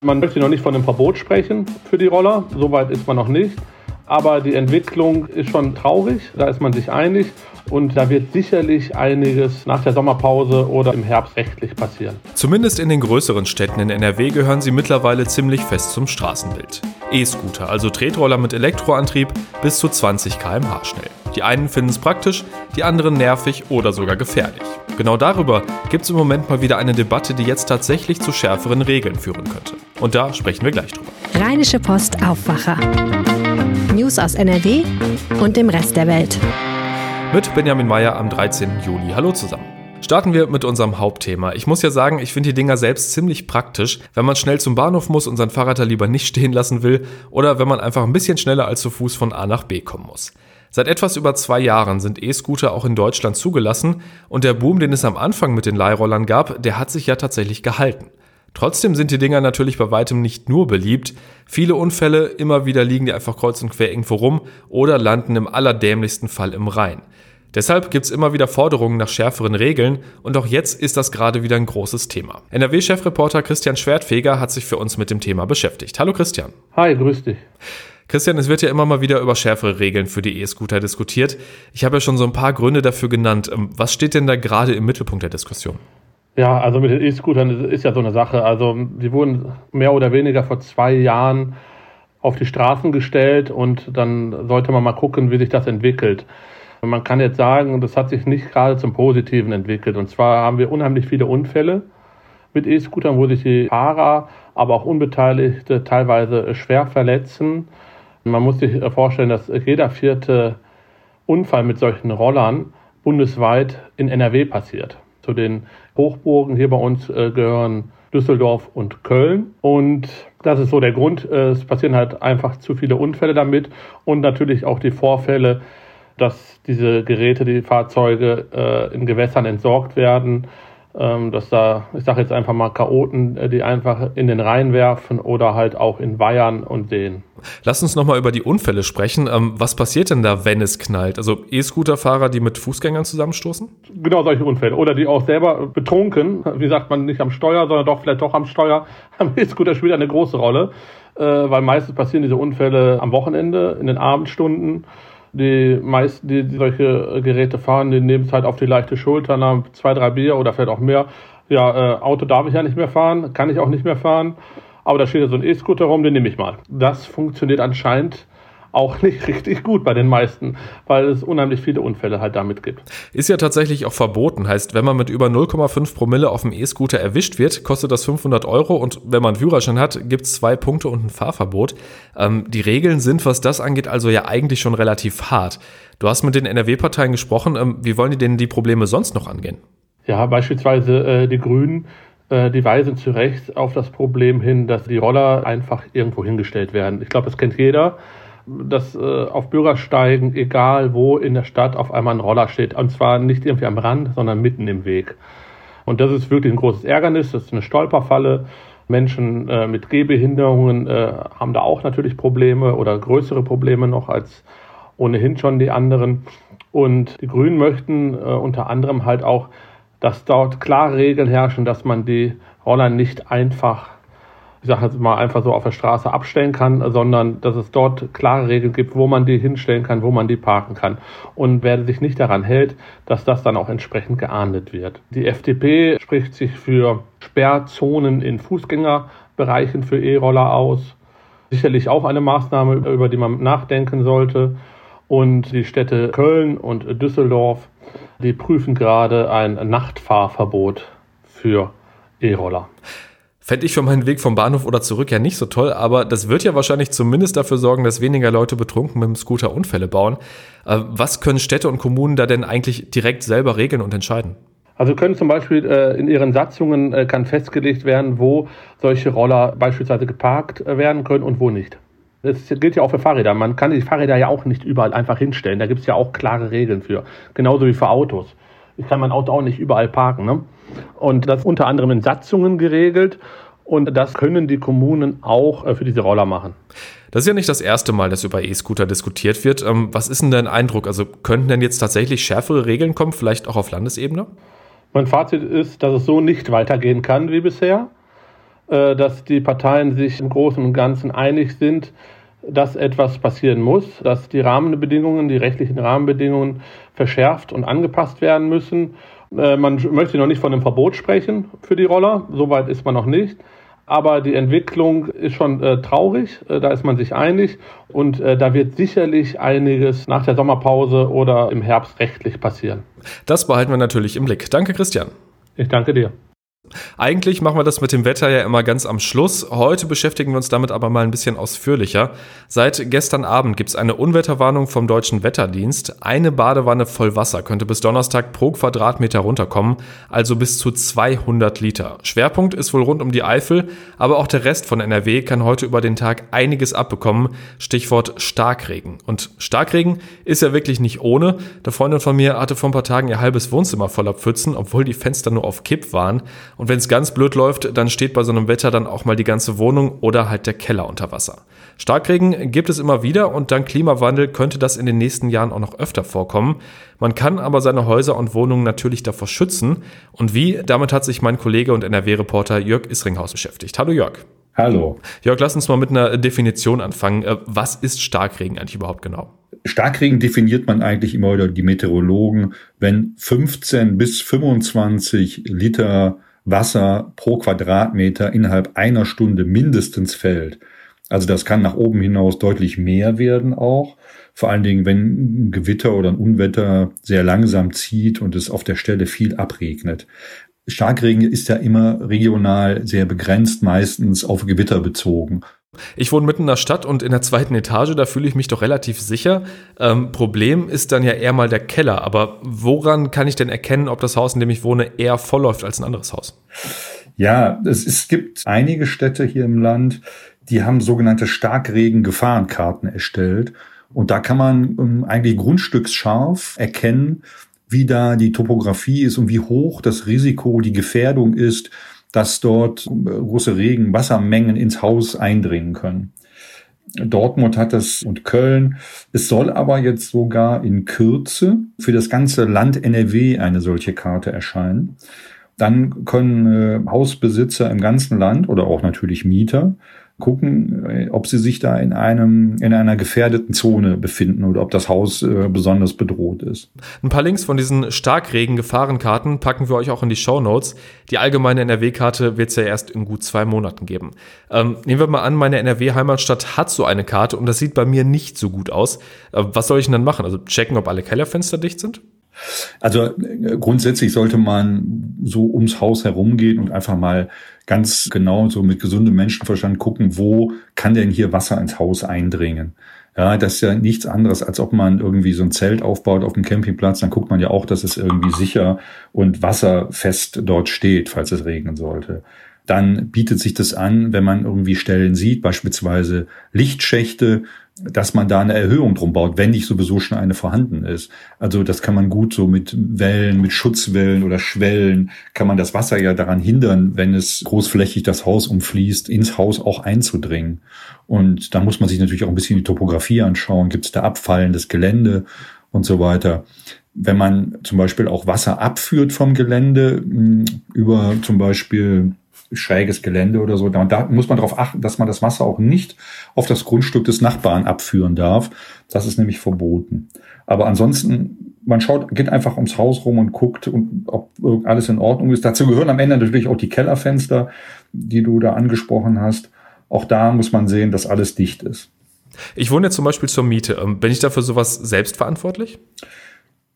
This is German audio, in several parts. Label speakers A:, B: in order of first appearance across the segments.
A: Man möchte noch nicht von einem Verbot sprechen für die Roller, soweit ist man noch nicht. Aber die Entwicklung ist schon traurig, da ist man sich einig und da wird sicherlich einiges nach der Sommerpause oder im Herbst rechtlich passieren.
B: Zumindest in den größeren Städten in NRW gehören sie mittlerweile ziemlich fest zum Straßenbild. E-Scooter, also Tretroller mit Elektroantrieb, bis zu 20 km/h schnell. Die einen finden es praktisch, die anderen nervig oder sogar gefährlich. Genau darüber gibt es im Moment mal wieder eine Debatte, die jetzt tatsächlich zu schärferen Regeln führen könnte. Und da sprechen wir gleich drüber.
C: Rheinische Post Aufwacher. News aus NRW und dem Rest der Welt.
B: Mit Benjamin Meyer am 13. Juli. Hallo zusammen. Starten wir mit unserem Hauptthema. Ich muss ja sagen, ich finde die Dinger selbst ziemlich praktisch, wenn man schnell zum Bahnhof muss und sein Fahrrad da lieber nicht stehen lassen will oder wenn man einfach ein bisschen schneller als zu Fuß von A nach B kommen muss. Seit etwas über zwei Jahren sind E-Scooter auch in Deutschland zugelassen und der Boom, den es am Anfang mit den Leihrollern gab, der hat sich ja tatsächlich gehalten. Trotzdem sind die Dinger natürlich bei weitem nicht nur beliebt. Viele Unfälle, immer wieder liegen die einfach kreuz und quer irgendwo rum oder landen im allerdämlichsten Fall im Rhein. Deshalb gibt es immer wieder Forderungen nach schärferen Regeln und auch jetzt ist das gerade wieder ein großes Thema. NRW-Chefreporter Christian Schwertfeger hat sich für uns mit dem Thema beschäftigt. Hallo Christian.
A: Hi, grüß dich.
B: Christian, es wird ja immer mal wieder über schärfere Regeln für die E-Scooter diskutiert. Ich habe ja schon so ein paar Gründe dafür genannt. Ähm, was steht denn da gerade im Mittelpunkt der Diskussion?
A: Ja, also mit den E-Scootern ist ja so eine Sache. Also die wurden mehr oder weniger vor zwei Jahren auf die Straßen gestellt und dann sollte man mal gucken, wie sich das entwickelt. Man kann jetzt sagen, das hat sich nicht gerade zum Positiven entwickelt. Und zwar haben wir unheimlich viele Unfälle mit E-Scootern, wo sich die Fahrer, aber auch Unbeteiligte teilweise schwer verletzen. Man muss sich vorstellen, dass jeder vierte Unfall mit solchen Rollern bundesweit in NRW passiert. Zu den Hochburgen hier bei uns äh, gehören Düsseldorf und Köln. Und das ist so der Grund. Äh, es passieren halt einfach zu viele Unfälle damit und natürlich auch die Vorfälle, dass diese Geräte, die Fahrzeuge äh, in Gewässern entsorgt werden dass da, ich sage jetzt einfach mal Chaoten, äh, die einfach in den Rhein werfen oder halt auch in Weihern und Seen.
B: Lass uns nochmal über die Unfälle sprechen. Ähm, was passiert denn da, wenn es knallt? Also E-Scooter-Fahrer, die mit Fußgängern zusammenstoßen?
A: Genau solche Unfälle. Oder die auch selber betrunken, wie sagt man, nicht am Steuer, sondern doch vielleicht doch am Steuer. Am E-Scooter spielt eine große Rolle, äh, weil meistens passieren diese Unfälle am Wochenende, in den Abendstunden. Die meisten, die solche Geräte fahren, die nehmen es halt auf die leichte Schulter, nach zwei, drei Bier oder vielleicht auch mehr. Ja, äh, Auto darf ich ja nicht mehr fahren, kann ich auch nicht mehr fahren. Aber da steht ja so ein E-Scooter rum, den nehme ich mal. Das funktioniert anscheinend auch nicht richtig gut bei den meisten, weil es unheimlich viele Unfälle halt damit gibt.
B: Ist ja tatsächlich auch verboten. Heißt, wenn man mit über 0,5 Promille auf dem E-Scooter erwischt wird, kostet das 500 Euro und wenn man einen Führerschein hat, gibt es zwei Punkte und ein Fahrverbot. Ähm, die Regeln sind, was das angeht, also ja eigentlich schon relativ hart. Du hast mit den NRW-Parteien gesprochen. Ähm, wie wollen die denn die Probleme sonst noch angehen?
A: Ja, beispielsweise äh, die Grünen äh, die weisen zu Recht auf das Problem hin, dass die Roller einfach irgendwo hingestellt werden. Ich glaube, das kennt jeder dass äh, auf Bürgersteigen, egal wo in der Stadt, auf einmal ein Roller steht. Und zwar nicht irgendwie am Rand, sondern mitten im Weg. Und das ist wirklich ein großes Ärgernis. Das ist eine Stolperfalle. Menschen äh, mit Gehbehinderungen äh, haben da auch natürlich Probleme oder größere Probleme noch als ohnehin schon die anderen. Und die Grünen möchten äh, unter anderem halt auch, dass dort klare Regeln herrschen, dass man die Roller nicht einfach ich sage jetzt mal, einfach so auf der Straße abstellen kann, sondern dass es dort klare Regeln gibt, wo man die hinstellen kann, wo man die parken kann. Und wer sich nicht daran hält, dass das dann auch entsprechend geahndet wird. Die FDP spricht sich für Sperrzonen in Fußgängerbereichen für E-Roller aus. Sicherlich auch eine Maßnahme, über die man nachdenken sollte. Und die Städte Köln und Düsseldorf, die prüfen gerade ein Nachtfahrverbot für E-Roller.
B: Fände ich für meinen Weg vom Bahnhof oder zurück ja nicht so toll, aber das wird ja wahrscheinlich zumindest dafür sorgen, dass weniger Leute betrunken mit dem Scooter Unfälle bauen. Äh, was können Städte und Kommunen da denn eigentlich direkt selber regeln und entscheiden?
A: Also können zum Beispiel äh, in ihren Satzungen äh, kann festgelegt werden, wo solche Roller beispielsweise geparkt werden können und wo nicht. Das gilt ja auch für Fahrräder. Man kann die Fahrräder ja auch nicht überall einfach hinstellen. Da gibt es ja auch klare Regeln für. Genauso wie für Autos. Ich kann mein Auto auch nicht überall parken. Ne? Und das unter anderem in Satzungen geregelt. Und das können die Kommunen auch äh, für diese Roller machen.
B: Das ist ja nicht das erste Mal, dass über E-Scooter diskutiert wird. Ähm, was ist denn dein Eindruck? Also könnten denn jetzt tatsächlich schärfere Regeln kommen, vielleicht auch auf Landesebene?
A: Mein Fazit ist, dass es so nicht weitergehen kann wie bisher. äh, dass die Parteien sich im Großen und Ganzen einig sind, dass etwas passieren muss, dass die Rahmenbedingungen, die rechtlichen Rahmenbedingungen verschärft und angepasst werden müssen. Äh, man möchte noch nicht von einem Verbot sprechen für die Roller, soweit ist man noch nicht. Aber die Entwicklung ist schon äh, traurig, äh, da ist man sich einig und äh, da wird sicherlich einiges nach der Sommerpause oder im Herbst rechtlich passieren.
B: Das behalten wir natürlich im Blick. Danke, Christian.
A: Ich danke dir.
B: Eigentlich machen wir das mit dem Wetter ja immer ganz am Schluss. Heute beschäftigen wir uns damit aber mal ein bisschen ausführlicher. Seit gestern Abend gibt es eine Unwetterwarnung vom Deutschen Wetterdienst. Eine Badewanne voll Wasser könnte bis Donnerstag pro Quadratmeter runterkommen, also bis zu 200 Liter. Schwerpunkt ist wohl rund um die Eifel, aber auch der Rest von NRW kann heute über den Tag einiges abbekommen. Stichwort Starkregen. Und Starkregen ist ja wirklich nicht ohne. Der Freundin von mir hatte vor ein paar Tagen ihr halbes Wohnzimmer voller Pfützen, obwohl die Fenster nur auf Kipp waren. Und wenn es ganz blöd läuft, dann steht bei so einem Wetter dann auch mal die ganze Wohnung oder halt der Keller unter Wasser. Starkregen gibt es immer wieder und dank Klimawandel könnte das in den nächsten Jahren auch noch öfter vorkommen. Man kann aber seine Häuser und Wohnungen natürlich davor schützen. Und wie? Damit hat sich mein Kollege und NRW-Reporter Jörg Isringhaus beschäftigt. Hallo Jörg.
D: Hallo.
B: Jörg, lass uns mal mit einer Definition anfangen. Äh, was ist Starkregen eigentlich überhaupt genau?
D: Starkregen definiert man eigentlich immer oder die Meteorologen, wenn 15 bis 25 Liter Wasser pro Quadratmeter innerhalb einer Stunde mindestens fällt. Also das kann nach oben hinaus deutlich mehr werden auch. Vor allen Dingen, wenn ein Gewitter oder ein Unwetter sehr langsam zieht und es auf der Stelle viel abregnet. Starkregen ist ja immer regional sehr begrenzt, meistens auf Gewitter bezogen.
B: Ich wohne mitten in der Stadt und in der zweiten Etage, da fühle ich mich doch relativ sicher. Ähm, Problem ist dann ja eher mal der Keller. Aber woran kann ich denn erkennen, ob das Haus, in dem ich wohne, eher voll läuft als ein anderes Haus?
D: Ja, es, es gibt einige Städte hier im Land, die haben sogenannte Starkregen-Gefahrenkarten erstellt. Und da kann man ähm, eigentlich grundstücksscharf erkennen, wie da die Topografie ist und wie hoch das Risiko, die Gefährdung ist, dass dort große Regenwassermengen ins Haus eindringen können. Dortmund hat das und Köln. Es soll aber jetzt sogar in Kürze für das ganze Land NRW eine solche Karte erscheinen. Dann können äh, Hausbesitzer im ganzen Land oder auch natürlich Mieter gucken, äh, ob sie sich da in einem in einer gefährdeten Zone befinden oder ob das Haus äh, besonders bedroht ist.
B: Ein paar Links von diesen Starkregen-Gefahrenkarten packen wir euch auch in die Show Notes. Die allgemeine NRW-Karte wird es ja erst in gut zwei Monaten geben. Ähm, nehmen wir mal an, meine NRW-Heimatstadt hat so eine Karte und das sieht bei mir nicht so gut aus. Äh, was soll ich denn dann machen? Also checken, ob alle Kellerfenster dicht sind?
D: Also äh, grundsätzlich sollte man so ums Haus herumgehen und einfach mal ganz genau so mit gesundem Menschenverstand gucken, wo kann denn hier Wasser ins Haus eindringen. Ja, das ist ja nichts anderes, als ob man irgendwie so ein Zelt aufbaut auf dem Campingplatz. Dann guckt man ja auch, dass es irgendwie sicher und wasserfest dort steht, falls es regnen sollte dann bietet sich das an, wenn man irgendwie Stellen sieht, beispielsweise Lichtschächte, dass man da eine Erhöhung drum baut, wenn nicht sowieso schon eine vorhanden ist. Also das kann man gut so mit Wellen, mit Schutzwellen oder Schwellen, kann man das Wasser ja daran hindern, wenn es großflächig das Haus umfließt, ins Haus auch einzudringen. Und da muss man sich natürlich auch ein bisschen die Topografie anschauen. Gibt es da abfallendes Gelände und so weiter wenn man zum Beispiel auch Wasser abführt vom Gelände hm, über zum Beispiel schräges Gelände oder so. Da, da muss man darauf achten, dass man das Wasser auch nicht auf das Grundstück des Nachbarn abführen darf. Das ist nämlich verboten. Aber ansonsten, man schaut, geht einfach ums Haus rum und guckt, ob alles in Ordnung ist. Dazu gehören am Ende natürlich auch die Kellerfenster, die du da angesprochen hast. Auch da muss man sehen, dass alles dicht ist.
B: Ich wohne jetzt zum Beispiel zur Miete. Ähm, bin ich dafür sowas selbst verantwortlich?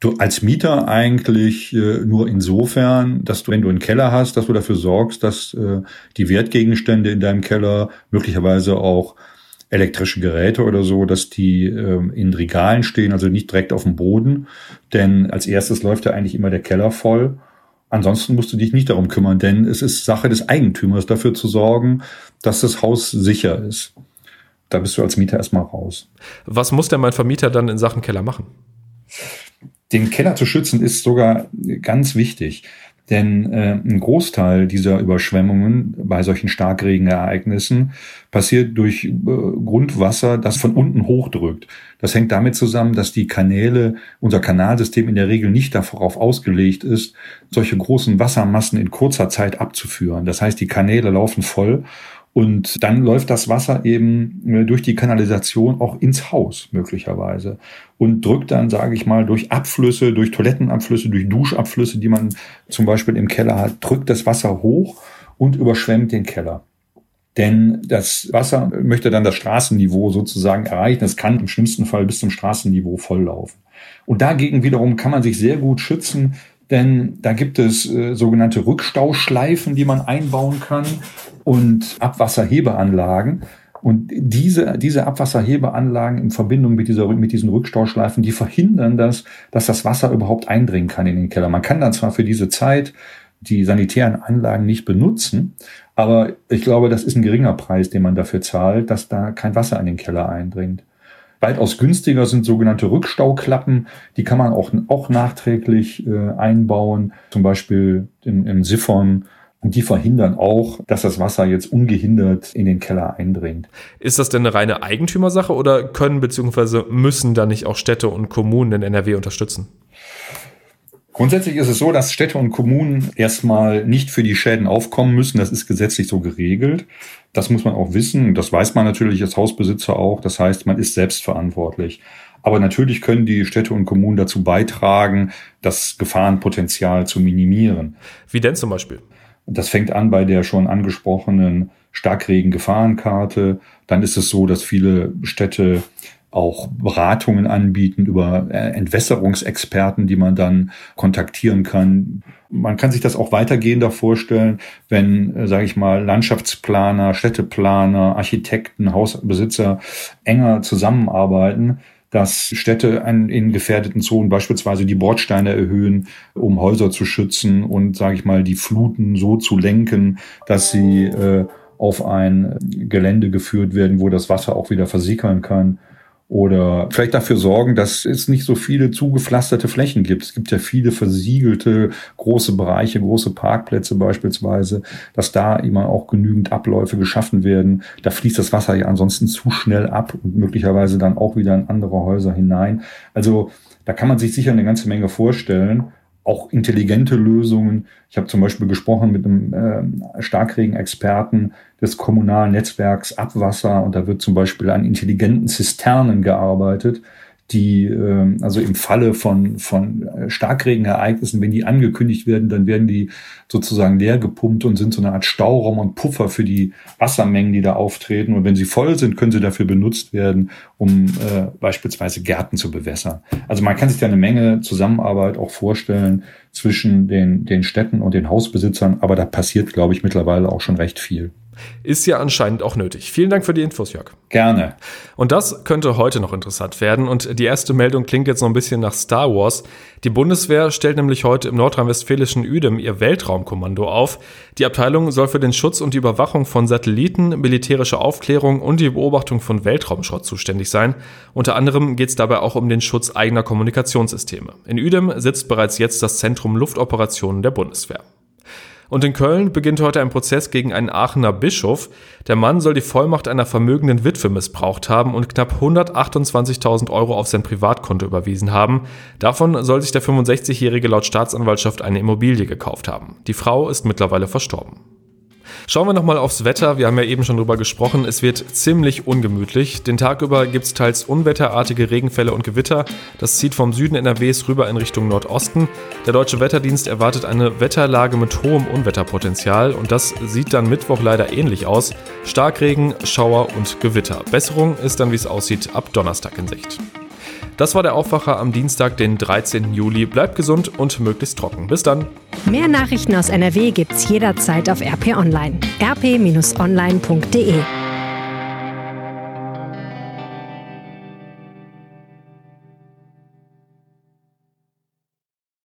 D: Du als Mieter eigentlich äh, nur insofern, dass du, wenn du einen Keller hast, dass du dafür sorgst, dass äh, die Wertgegenstände in deinem Keller, möglicherweise auch elektrische Geräte oder so, dass die äh, in Regalen stehen, also nicht direkt auf dem Boden. Denn als erstes läuft ja eigentlich immer der Keller voll. Ansonsten musst du dich nicht darum kümmern, denn es ist Sache des Eigentümers, dafür zu sorgen, dass das Haus sicher ist. Da bist du als Mieter erstmal raus.
B: Was muss denn mein Vermieter dann in Sachen Keller machen?
D: Den Keller zu schützen ist sogar ganz wichtig. Denn äh, ein Großteil dieser Überschwemmungen bei solchen Starkregenereignissen passiert durch äh, Grundwasser, das von unten hochdrückt. Das hängt damit zusammen, dass die Kanäle, unser Kanalsystem in der Regel nicht darauf ausgelegt ist, solche großen Wassermassen in kurzer Zeit abzuführen. Das heißt, die Kanäle laufen voll und dann läuft das Wasser eben äh, durch die Kanalisation auch ins Haus möglicherweise und drückt dann, sage ich mal, durch Abflüsse, durch Toilettenabflüsse, durch Duschabflüsse, die man zum Beispiel im Keller hat, drückt das Wasser hoch und überschwemmt den Keller. Denn das Wasser möchte dann das Straßenniveau sozusagen erreichen. Es kann im schlimmsten Fall bis zum Straßenniveau volllaufen. Und dagegen wiederum kann man sich sehr gut schützen, denn da gibt es äh, sogenannte Rückstauschleifen, die man einbauen kann und Abwasserhebeanlagen. Und diese, diese Abwasserhebeanlagen in Verbindung mit, dieser, mit diesen Rückstauschleifen, die verhindern das, dass das Wasser überhaupt eindringen kann in den Keller. Man kann dann zwar für diese Zeit die sanitären Anlagen nicht benutzen, aber ich glaube, das ist ein geringer Preis, den man dafür zahlt, dass da kein Wasser in den Keller eindringt. Weitaus günstiger sind sogenannte Rückstauklappen. Die kann man auch, auch nachträglich äh, einbauen, zum Beispiel im, im Siphon. Und die verhindern auch, dass das Wasser jetzt ungehindert in den Keller eindringt.
B: Ist das denn eine reine Eigentümersache oder können bzw. müssen da nicht auch Städte und Kommunen den NRW unterstützen?
D: Grundsätzlich ist es so, dass Städte und Kommunen erstmal nicht für die Schäden aufkommen müssen. Das ist gesetzlich so geregelt. Das muss man auch wissen. Das weiß man natürlich als Hausbesitzer auch. Das heißt, man ist selbstverantwortlich. Aber natürlich können die Städte und Kommunen dazu beitragen, das Gefahrenpotenzial zu minimieren.
B: Wie denn zum Beispiel?
D: Das fängt an bei der schon angesprochenen Starkregen-Gefahrenkarte. Dann ist es so, dass viele Städte auch Beratungen anbieten über äh, Entwässerungsexperten, die man dann kontaktieren kann. Man kann sich das auch weitergehender vorstellen, wenn, äh, sage ich mal, Landschaftsplaner, Städteplaner, Architekten, Hausbesitzer enger zusammenarbeiten, dass Städte in gefährdeten Zonen beispielsweise die Bordsteine erhöhen, um Häuser zu schützen und, sage ich mal, die Fluten so zu lenken, dass sie äh, auf ein Gelände geführt werden, wo das Wasser auch wieder versickern kann oder vielleicht dafür sorgen, dass es nicht so viele zugepflasterte Flächen gibt. Es gibt ja viele versiegelte große Bereiche, große Parkplätze beispielsweise, dass da immer auch genügend Abläufe geschaffen werden. Da fließt das Wasser ja ansonsten zu schnell ab und möglicherweise dann auch wieder in andere Häuser hinein. Also da kann man sich sicher eine ganze Menge vorstellen auch intelligente Lösungen. Ich habe zum Beispiel gesprochen mit einem äh, Starkregen-Experten des kommunalen Netzwerks Abwasser und da wird zum Beispiel an intelligenten Zisternen gearbeitet, die äh, also im Falle von, von äh, Starkregenereignissen, wenn die angekündigt werden, dann werden die sozusagen leer gepumpt und sind so eine Art Stauraum und Puffer für die Wassermengen, die da auftreten. Und wenn sie voll sind, können sie dafür benutzt werden, um äh, beispielsweise Gärten zu bewässern. Also man kann sich da eine Menge Zusammenarbeit auch vorstellen zwischen den, den Städten und den Hausbesitzern, aber da passiert, glaube ich, mittlerweile auch schon recht viel.
B: Ist ja anscheinend auch nötig. Vielen Dank für die Infos, Jörg.
D: Gerne.
B: Und das könnte heute noch interessant werden. Und die erste Meldung klingt jetzt noch ein bisschen nach Star Wars. Die Bundeswehr stellt nämlich heute im nordrhein-westfälischen Uedem ihr Weltraumkommando auf. Die Abteilung soll für den Schutz und die Überwachung von Satelliten, militärische Aufklärung und die Beobachtung von Weltraumschrott zuständig sein. Unter anderem geht es dabei auch um den Schutz eigener Kommunikationssysteme. In Uedem sitzt bereits jetzt das Zentrum Luftoperationen der Bundeswehr. Und in Köln beginnt heute ein Prozess gegen einen Aachener Bischof. Der Mann soll die Vollmacht einer vermögenden Witwe missbraucht haben und knapp 128.000 Euro auf sein Privatkonto überwiesen haben. Davon soll sich der 65-Jährige laut Staatsanwaltschaft eine Immobilie gekauft haben. Die Frau ist mittlerweile verstorben. Schauen wir nochmal aufs Wetter. Wir haben ja eben schon drüber gesprochen. Es wird ziemlich ungemütlich. Den Tag über gibt es teils unwetterartige Regenfälle und Gewitter. Das zieht vom Süden NRWs rüber in Richtung Nordosten. Der Deutsche Wetterdienst erwartet eine Wetterlage mit hohem Unwetterpotenzial und das sieht dann Mittwoch leider ähnlich aus. Starkregen, Schauer und Gewitter. Besserung ist dann, wie es aussieht, ab Donnerstag in Sicht. Das war der Aufwacher am Dienstag, den 13. Juli. Bleibt gesund und möglichst trocken. Bis dann.
C: Mehr Nachrichten aus NRW gibt's jederzeit auf RP Online. rp-online.de